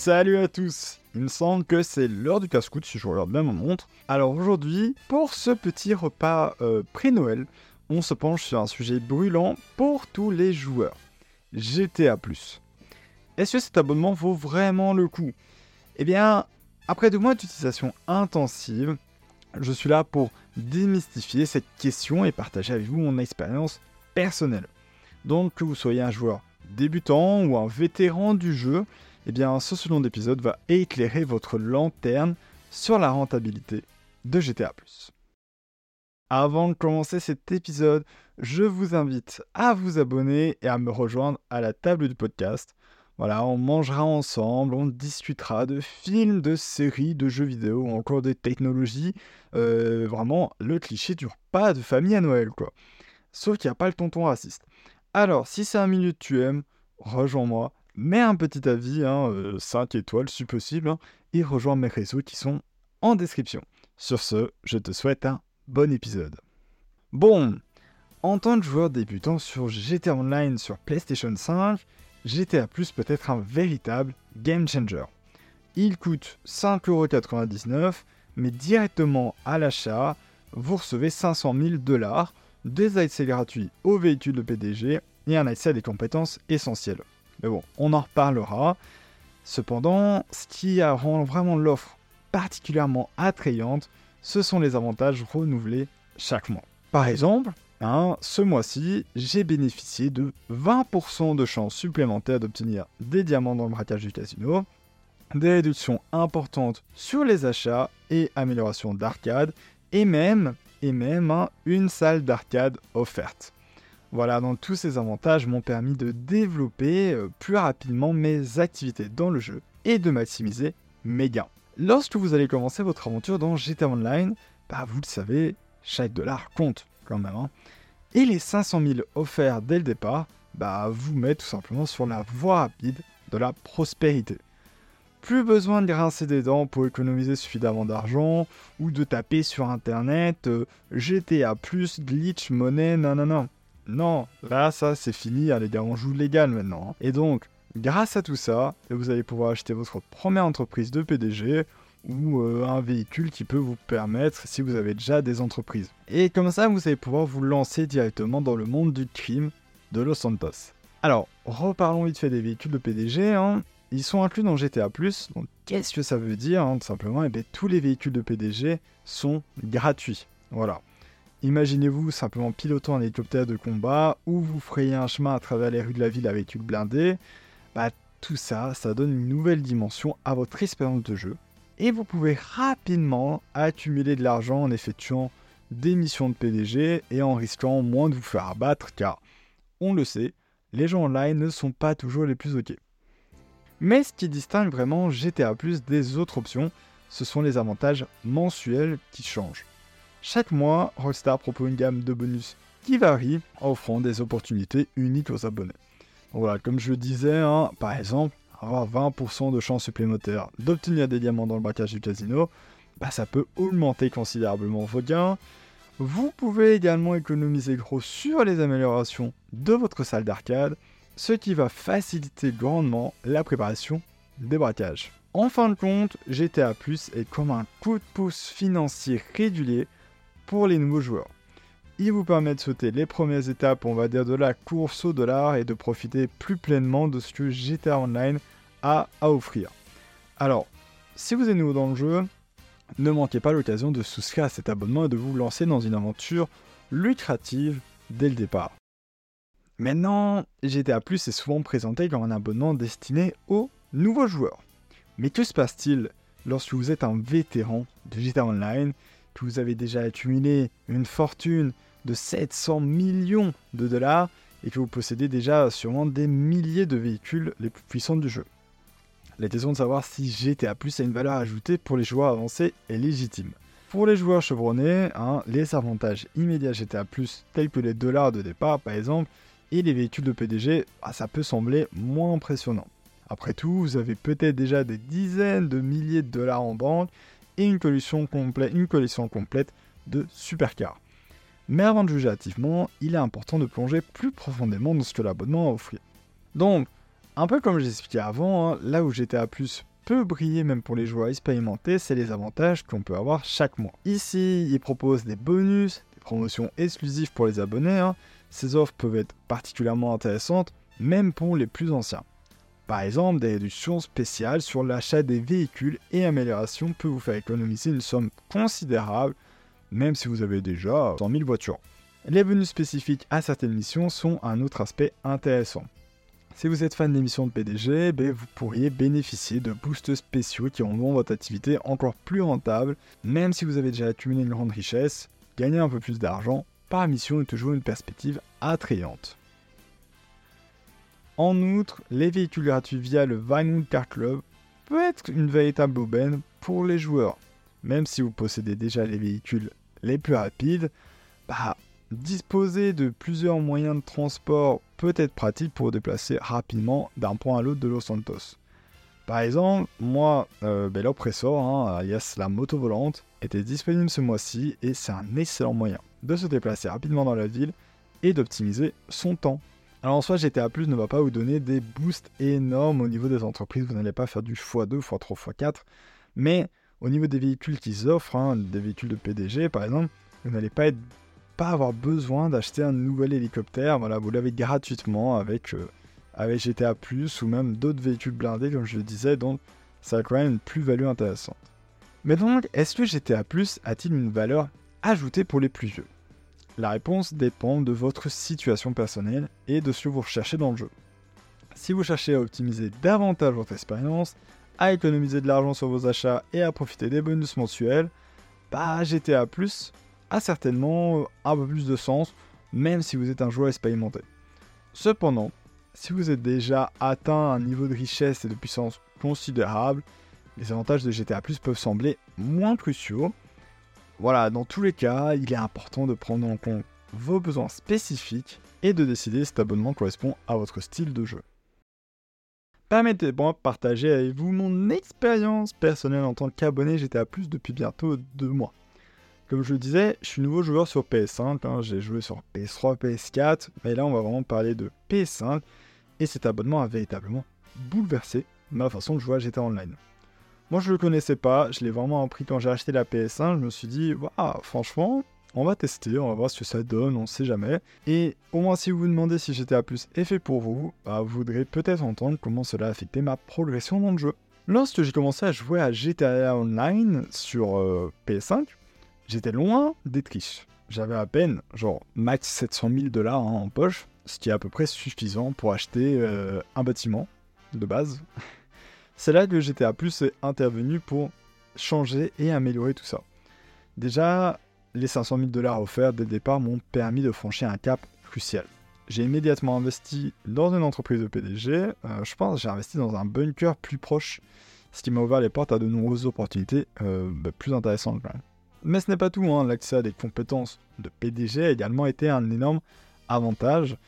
Salut à tous Il me semble que c'est l'heure du casse-coute si je regarde bien mon montre. Alors aujourd'hui, pour ce petit repas euh, pré-Noël, on se penche sur un sujet brûlant pour tous les joueurs. GTA+. Est-ce que cet abonnement vaut vraiment le coup? Eh bien, après deux mois d'utilisation intensive, je suis là pour démystifier cette question et partager avec vous mon expérience personnelle. Donc que vous soyez un joueur débutant ou un vétéran du jeu, eh bien ce second épisode va éclairer votre lanterne sur la rentabilité de GTA+. Avant de commencer cet épisode, je vous invite à vous abonner et à me rejoindre à la table du podcast. Voilà, on mangera ensemble, on discutera de films, de séries, de jeux vidéo, encore des technologies. Euh, vraiment, le cliché du repas de famille à Noël, quoi. Sauf qu'il n'y a pas le tonton raciste. Alors, si c'est un minute tu aimes, rejoins-moi, mets un petit avis, 5 hein, euh, étoiles si possible, hein, et rejoins mes réseaux qui sont en description. Sur ce, je te souhaite un bon épisode. Bon, en tant que joueur débutant sur GTA Online sur PlayStation 5, GTA Plus peut être un véritable game changer. Il coûte 5,99€, mais directement à l'achat, vous recevez 500 000 dollars, des accès gratuits aux véhicules de PDG et un accès à des compétences essentielles. Mais bon, on en reparlera. Cependant, ce qui rend vraiment l'offre particulièrement attrayante, ce sont les avantages renouvelés chaque mois. Par exemple, hein, ce mois-ci, j'ai bénéficié de 20% de chances supplémentaires d'obtenir des diamants dans le braquage du casino, des réductions importantes sur les achats et améliorations d'arcade, et même, hein, une salle d'arcade offerte. Voilà, donc tous ces avantages m'ont permis de développer euh, plus rapidement mes activités dans le jeu et de maximiser mes gains. Lorsque vous allez commencer votre aventure dans GTA Online, bah vous le savez, chaque dollar compte quand même. Hein. Et les 500 000 offerts dès le départ, bah vous mettent tout simplement sur la voie rapide de la prospérité. Plus besoin de grincer des dents pour économiser suffisamment d'argent ou de taper sur internet euh, GTA plus glitch monnaie non. Non, là, ça, c'est fini, hein, les gars, on joue légal maintenant. Hein. Et donc, grâce à tout ça, vous allez pouvoir acheter votre première entreprise de PDG ou euh, un véhicule qui peut vous permettre si vous avez déjà des entreprises. Et comme ça, vous allez pouvoir vous lancer directement dans le monde du crime de Los Santos. Alors, reparlons vite fait des véhicules de PDG. Hein. Ils sont inclus dans GTA+. Donc, qu'est-ce que ça veut dire Tout simplement, eh bien, tous les véhicules de PDG sont gratuits. Voilà. Imaginez-vous simplement pilotant un hélicoptère de combat ou vous frayez un chemin à travers les rues de la ville avec une blindée. Bah, tout ça, ça donne une nouvelle dimension à votre expérience de jeu. Et vous pouvez rapidement accumuler de l'argent en effectuant des missions de PDG et en risquant moins de vous faire abattre car, on le sait, les gens online ne sont pas toujours les plus ok. Mais ce qui distingue vraiment GTA des autres options, ce sont les avantages mensuels qui changent. Chaque mois, Rockstar propose une gamme de bonus qui varie, offrant des opportunités uniques aux abonnés. Voilà, comme je le disais, hein, par exemple, avoir 20% de chances supplémentaires d'obtenir des diamants dans le braquage du casino, bah, ça peut augmenter considérablement vos gains. Vous pouvez également économiser gros sur les améliorations de votre salle d'arcade, ce qui va faciliter grandement la préparation des braquages. En fin de compte, GTA Plus est comme un coup de pouce financier régulier pour les nouveaux joueurs. Il vous permet de sauter les premières étapes, on va dire, de la course au dollar et de profiter plus pleinement de ce que GTA Online a à offrir. Alors, si vous êtes nouveau dans le jeu, ne manquez pas l'occasion de souscrire à cet abonnement et de vous lancer dans une aventure lucrative dès le départ. Maintenant, GTA Plus est souvent présenté comme un abonnement destiné aux nouveaux joueurs. Mais que se passe-t-il lorsque vous êtes un vétéran de GTA Online que vous avez déjà accumulé une fortune de 700 millions de dollars et que vous possédez déjà sûrement des milliers de véhicules les plus puissants du jeu. La question de savoir si GTA Plus a une valeur ajoutée pour les joueurs avancés est légitime. Pour les joueurs chevronnés, hein, les avantages immédiats GTA Plus, tels que les dollars de départ par exemple, et les véhicules de PDG, bah, ça peut sembler moins impressionnant. Après tout, vous avez peut-être déjà des dizaines de milliers de dollars en banque une collection, complète, de supercars. Mais avant de juger activement, il est important de plonger plus profondément dans ce que l'abonnement a. Donc, un peu comme j'expliquais avant, hein, là où GTA Plus peut briller même pour les joueurs expérimentés, c'est les avantages qu'on peut avoir chaque mois. Ici, il propose des bonus, des promotions exclusives pour les abonnés. hein. Ces offres peuvent être particulièrement intéressantes, même pour les plus anciens. Par exemple, des réductions spéciales sur l'achat des véhicules et améliorations peuvent vous faire économiser une somme considérable, même si vous avez déjà 100 000 voitures. Les bonus spécifiques à certaines missions sont un autre aspect intéressant. Si vous êtes fan des missions de PDG, ben, vous pourriez bénéficier de boosts spéciaux qui rendront votre activité encore plus rentable, même si vous avez déjà accumulé une grande richesse, gagner un peu plus d'argent par mission est toujours une perspective attrayante. En outre, les véhicules gratuits via le Vinyl Car Club peut être une véritable aubaine pour les joueurs. Même si vous possédez déjà les véhicules les plus rapides, bah, disposer de plusieurs moyens de transport peut être pratique pour déplacer rapidement d'un point à l'autre de Los Santos. Par exemple, moi, euh, ben, alias la moto volante, était disponible ce mois-ci et c'est un excellent moyen de se déplacer rapidement dans la ville et d'optimiser son temps. Alors en soi, GTA Plus ne va pas vous donner des boosts énormes au niveau des entreprises, vous n'allez pas faire du x2, x3, x4, mais au niveau des véhicules qu'ils offrent, hein, des véhicules de PDG par exemple, vous n'allez pas, avoir besoin d'acheter un nouvel hélicoptère, voilà, vous l'avez gratuitement avec, euh, avec GTA Plus ou même d'autres véhicules blindés comme je le disais, donc ça a quand même une plus-value intéressante. Mais donc, est-ce que GTA Plus a-t-il une valeur ajoutée pour les plus vieux? La réponse dépend de votre situation personnelle et de ce que vous recherchez dans le jeu. Si vous cherchez à optimiser davantage votre expérience, à économiser de l'argent sur vos achats et à profiter des bonus mensuels, bah GTA Plus a certainement un peu plus de sens, même si vous êtes un joueur expérimenté. Cependant, si vous êtes déjà atteint un niveau de richesse et de puissance considérable, les avantages de GTA Plus peuvent sembler moins cruciaux, voilà, dans tous les cas, il est important de prendre en compte vos besoins spécifiques et de décider si cet abonnement correspond à votre style de jeu. Permettez-moi de partager avec vous mon expérience personnelle en tant qu'abonné GTA Plus depuis bientôt deux mois. Comme je le disais, je suis nouveau joueur sur PS5, hein, j'ai joué sur PS3, PS4, mais là on va vraiment parler de PS5, et cet abonnement a véritablement bouleversé ma façon de jouer à GTA Online. Moi, je le connaissais pas, je l'ai vraiment appris quand j'ai acheté la PS1. Je me suis dit, waouh, franchement, on va tester, on va voir ce que ça donne, on sait jamais. Et au moins, si vous vous demandez si GTA Plus est fait pour vous, bah, vous voudrez peut-être entendre comment cela a affecté ma progression dans le jeu. Lorsque j'ai commencé à jouer à GTA Online sur euh, PS5, j'étais loin d'être riche. J'avais à peine, genre, max 700 000 dollars hein, en poche, ce qui est à peu près suffisant pour acheter euh, un bâtiment de base. C'est là que GTA Plus est intervenu pour changer et améliorer tout ça. Déjà, les 500 000 dollars offerts dès le départ m'ont permis de franchir un cap crucial. J'ai immédiatement investi dans une entreprise de PDG. Euh, je pense que j'ai investi dans un bunker plus proche, ce qui m'a ouvert les portes à de nombreuses opportunités euh, bah, plus intéressantes. Mais ce n'est pas tout, hein. l'accès à des compétences de PDG a également été un énorme avantage.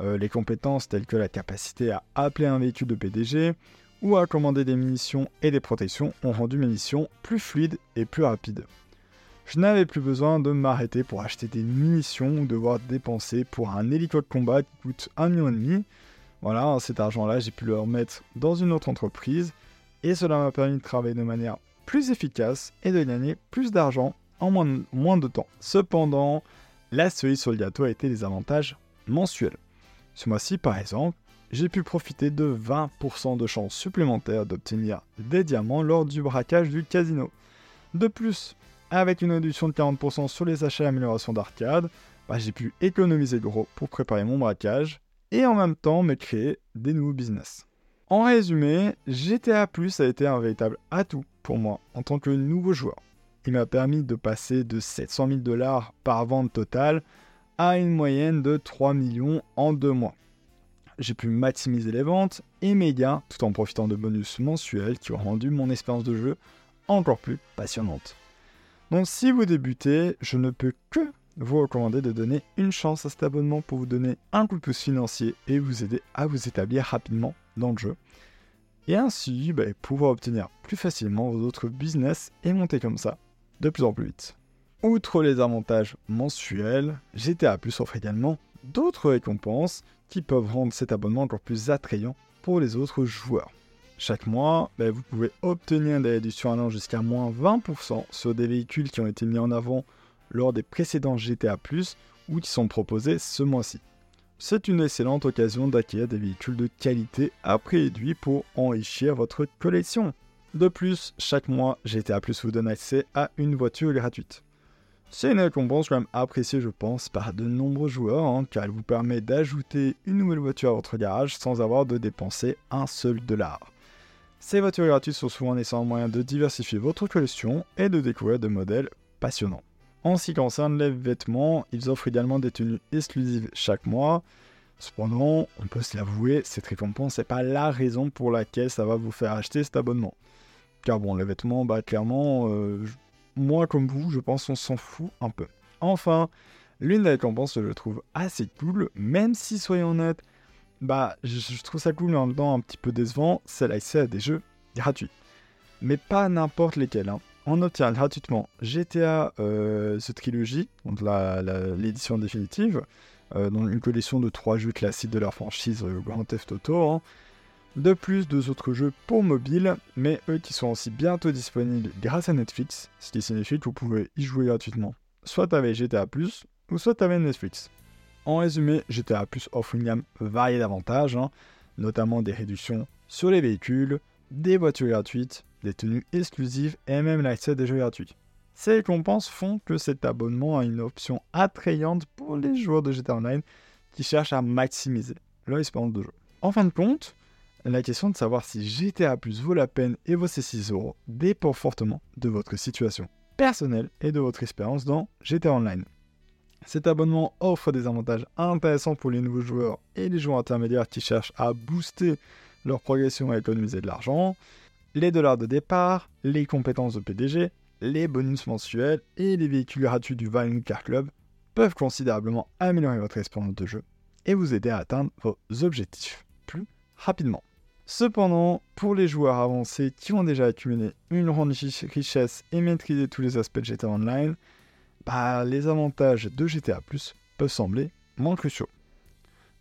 Euh, les compétences telles que la capacité à appeler un véhicule de PDG, ou à commander des munitions et des protections ont rendu mes missions plus fluides et plus rapides. Je n'avais plus besoin de m'arrêter pour acheter des munitions ou devoir dépenser pour un hélico de combat qui coûte 1,5 million. Voilà, cet argent-là, j'ai pu le remettre dans une autre entreprise et cela m'a permis de travailler de manière plus efficace et de gagner plus d'argent en moins de, temps. Cependant, la cerise sur le gâteau a été les avantages mensuels. Ce mois-ci, par exemple, j'ai pu profiter de 20% de chances supplémentaires d'obtenir des diamants lors du braquage du casino. De plus, avec une réduction de 40% sur les achats et améliorations d'arcade, bah, j'ai pu économiser gros pour préparer mon braquage et en même temps me créer des nouveaux business. En résumé, GTA Plus a été un véritable atout pour moi en tant que nouveau joueur. Il m'a permis de passer de 700 000 dollars par vente totale à une moyenne de 3 millions en deux mois j'ai pu maximiser les ventes et mes gains tout en profitant de bonus mensuels qui ont rendu mon expérience de jeu encore plus passionnante. Donc si vous débutez, je ne peux que vous recommander de donner une chance à cet abonnement pour vous donner un coup de pouce financier et vous aider à vous établir rapidement dans le jeu. Et ainsi bah, pouvoir obtenir plus facilement vos autres business et monter comme ça de plus en plus vite. Outre les avantages mensuels, GTA Plus offre également d'autres récompenses qui peuvent rendre cet abonnement encore plus attrayant pour les autres joueurs. chaque mois, ben, vous pouvez obtenir des réductions allant jusqu'à moins 20% sur des véhicules qui ont été mis en avant lors des précédents GTA ⁇ ou qui sont proposés ce mois-ci. C'est une excellente occasion d'acquérir des véhicules de qualité à prix réduit pour enrichir votre collection. De plus, chaque mois, GTA Plus vous donne accès à une voiture gratuite. C'est une récompense quand même appréciée, je pense, par de nombreux joueurs, hein, car elle vous permet d'ajouter une nouvelle voiture à votre garage sans avoir de dépenser un seul dollar. Ces voitures gratuites sont souvent un excellent moyen de diversifier votre collection et de découvrir de modèles passionnants. En ce qui concerne les vêtements, ils offrent également des tenues exclusives chaque mois. Cependant, on peut se l'avouer, cette récompense n'est pas la raison pour laquelle ça va vous faire acheter cet abonnement. Car bon, les vêtements, bah clairement, euh, moi comme vous, je pense qu'on s'en fout un peu. Enfin, l'une des récompenses que je trouve assez cool, même si soyons honnêtes, bah je, trouve ça cool mais en même temps un petit peu décevant, c'est l'accès à des jeux gratuits. Mais pas n'importe lesquels. Hein on obtient gratuitement GTA euh, The Trilogy, l'édition définitive, euh, dans une collection de trois jeux classiques de leur franchise euh, Grand Theft Auto. Hein. De plus, deux autres jeux pour mobile, mais eux qui sont aussi bientôt disponibles grâce à Netflix, ce qui signifie que vous pouvez y jouer gratuitement, soit avec GTA ou soit avec Netflix. En résumé, GTA Plus offre une gamme variée d'avantages, hein, notamment des réductions sur les véhicules, des voitures gratuites, des tenues exclusives et même l'accès des jeux gratuits. Ces récompenses font que cet abonnement a une option attrayante pour les joueurs de GTA Online qui cherchent à maximiser leur expérience de jeu. En fin de compte, la question de savoir si GTA Plus vaut la peine et vaut ses 6 euros dépend fortement de votre situation personnelle et de votre expérience dans GTA Online. Cet abonnement offre des avantages intéressants pour les nouveaux joueurs et les joueurs intermédiaires qui cherchent à booster leur progression et économiser de l'argent les dollars de départ, les compétences de PDG, les bonus mensuels et les véhicules gratuits du Vinyl Car Club peuvent considérablement améliorer votre expérience de jeu et vous aider à atteindre vos objectifs plus rapidement. Cependant, pour les joueurs avancés qui ont déjà accumulé une grande richesse et maîtrisé tous les aspects de GTA Online, bah, les avantages de GTA Plus peuvent sembler moins cruciaux.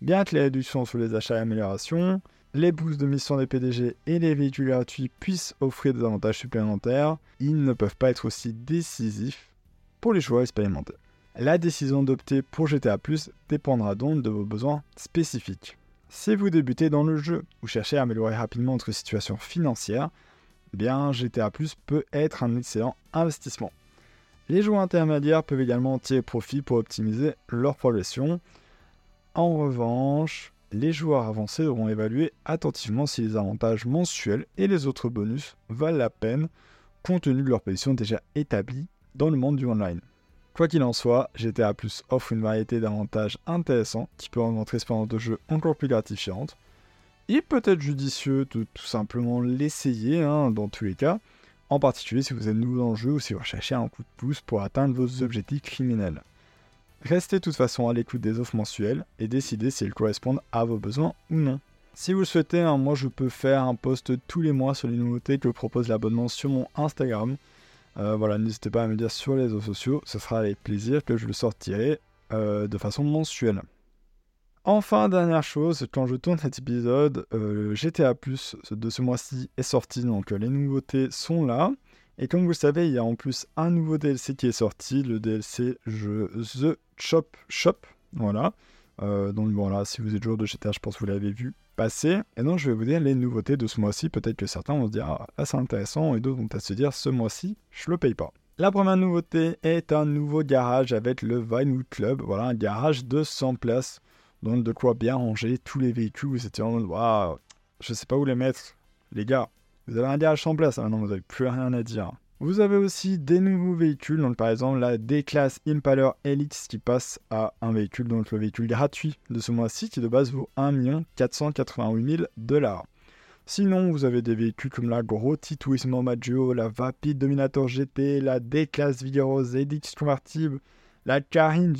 Bien que les réductions sur les achats et améliorations, les boosts de mission des PDG et les véhicules gratuits puissent offrir des avantages supplémentaires, ils ne peuvent pas être aussi décisifs pour les joueurs expérimentés. La décision d'opter pour GTA Plus dépendra donc de vos besoins spécifiques. Si vous débutez dans le jeu ou cherchez à améliorer rapidement votre situation financière, eh bien GTA Plus peut être un excellent investissement. Les joueurs intermédiaires peuvent également tirer profit pour optimiser leur progression. En revanche, les joueurs avancés devront évaluer attentivement si les avantages mensuels et les autres bonus valent la peine compte tenu de leur position déjà établie dans le monde du online. Quoi qu'il en soit, GTA Plus offre une variété d'avantages intéressants qui peut rendre votre expérience de jeu encore plus gratifiante. Il peut être judicieux de tout simplement l'essayer hein, dans tous les cas, en particulier si vous êtes nouveau dans le jeu ou si vous recherchez un coup de pouce pour atteindre vos objectifs criminels. Restez de toute façon à l'écoute des offres mensuelles et décidez si elles correspondent à vos besoins ou non. Si vous le souhaitez, hein, moi je peux faire un post tous les mois sur les nouveautés que propose l'abonnement sur mon Instagram. Euh, voilà, n'hésitez pas à me dire sur les réseaux sociaux, ce sera avec plaisir que je le sortirai euh, de façon mensuelle. Enfin, dernière chose, quand je tourne cet épisode, euh, GTA Plus de ce mois-ci est sorti, donc les nouveautés sont là. Et comme vous le savez, il y a en plus un nouveau DLC qui est sorti, le DLC The Chop Shop. Voilà. Euh, donc voilà, si vous êtes joueur de GTA, je pense que vous l'avez vu passer. Et donc je vais vous dire les nouveautés de ce mois-ci. Peut-être que certains vont se dire, ah là c'est intéressant, et d'autres vont peut-être se dire, ce mois-ci, je le paye pas. La première nouveauté est un nouveau garage avec le Vinewood Club. Voilà, un garage de 100 places. Donc de quoi bien ranger tous les véhicules. Vous étiez en mode, waouh, je sais pas où les mettre. Les gars, vous avez un garage sans place, maintenant vous n'avez plus rien à dire. Vous avez aussi des nouveaux véhicules, donc par exemple la D-Class Impaler Elite qui passe à un véhicule, donc le véhicule gratuit de ce mois-ci qui de base vaut 1 488 000 dollars. Sinon, vous avez des véhicules comme la Grotti Turismo Maggio, la Vapid Dominator GT, la D-Class Vigorosa Edix Convertible, la Carine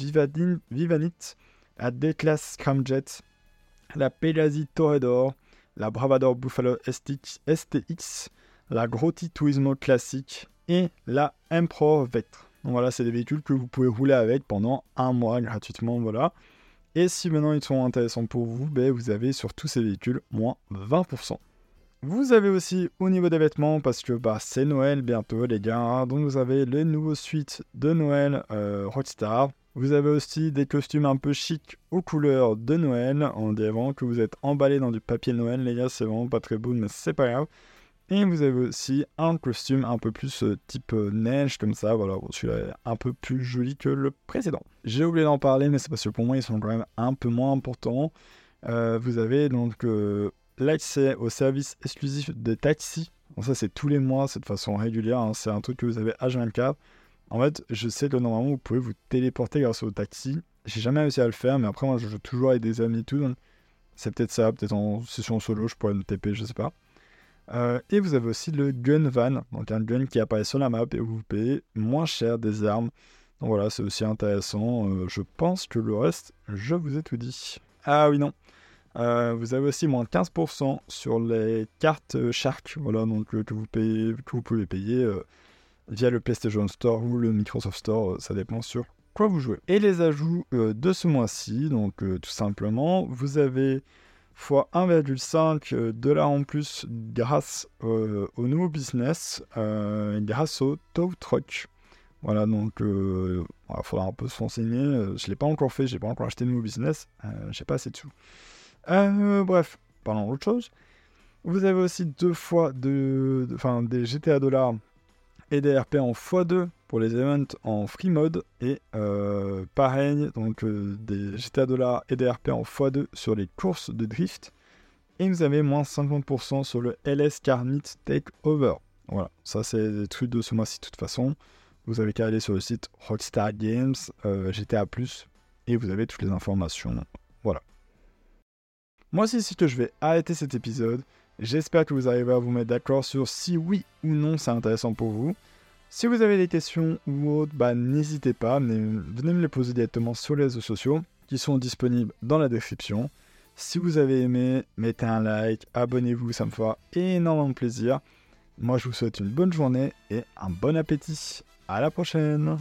Vivanit, la D-Class Scramjet, la Pegasi Torredor, la Bravador Buffalo STX, la Grotti Turismo classique et la Emperor Vectre. Donc voilà, c'est des véhicules que vous pouvez rouler avec pendant un mois gratuitement, voilà. Et si maintenant ils sont intéressants pour vous, ben vous avez sur tous ces véhicules moins 20%. Vous avez aussi au niveau des vêtements, parce que bah, c'est Noël bientôt les gars, donc vous avez les nouveaux suites de Noël euh, Rockstar. Vous avez aussi des costumes un peu chic aux couleurs de Noël, en disant que vous êtes emballé dans du papier Noël les gars, c'est vraiment pas très beau mais c'est pas grave. Et vous avez aussi un costume un peu plus euh, type euh, neige comme ça, voilà, celui-là est un peu plus joli que le précédent. J'ai oublié d'en parler mais c'est parce que pour moi ils sont quand même un peu moins importants. vous avez donc l'accès au service exclusif de taxi. Bon, ça, c'est tous les mois, c'est de façon régulière. Hein. C'est un truc que vous avez H24. En fait, je sais que normalement, vous pouvez vous téléporter grâce au taxi. J'ai jamais réussi à le faire, mais après, moi, je joue toujours avec des amis et tout. c'est peut-être ça, peut-être en session solo, je pourrais me TP, je sais pas. Euh, et vous avez aussi le gun van, donc un gun qui apparaît sur la map et où vous payez moins cher des armes. Donc voilà, c'est aussi intéressant. Euh, je pense que le reste, je vous ai tout dit. Ah oui, non. Euh, vous avez aussi moins de 15% sur les cartes Shark, voilà, donc que vous payez, que vous pouvez payer via le PlayStation Store ou le Microsoft Store, ça dépend sur quoi vous jouez. Et les ajouts de ce mois-ci, donc tout simplement, vous avez x 1,5 dollars en plus grâce au nouveau business, grâce au tow truck. Voilà, donc il faudra un peu se renseigner. je ne l'ai pas encore fait, j'ai pas encore acheté de nouveau business, j'ai pas assez de sous. Euh, bref, parlons d'autre chose. Vous avez aussi deux fois de, enfin, des GTA dollars et des RP en x2 pour les events en free mode et euh, pareil, donc euh, des GTA dollars et des RP en x2 sur les courses de drift. Et vous avez moins 50% sur le LS Carnit Takeover. Voilà, ça c'est des trucs de ce mois-ci de toute façon. Vous avez qu'à aller sur le site Rockstar Games, GTA, et vous avez toutes les informations. Voilà. Moi, c'est ici que je vais arrêter cet épisode. J'espère que vous arrivez à vous mettre d'accord sur si oui ou non c'est intéressant pour vous. Si vous avez des questions ou autres, bah, n'hésitez pas, venez me les poser directement sur les réseaux sociaux qui sont disponibles dans la description. Si vous avez aimé, mettez un like, abonnez-vous, ça me fera énormément plaisir. Moi, je vous souhaite une bonne journée et un bon appétit. À la prochaine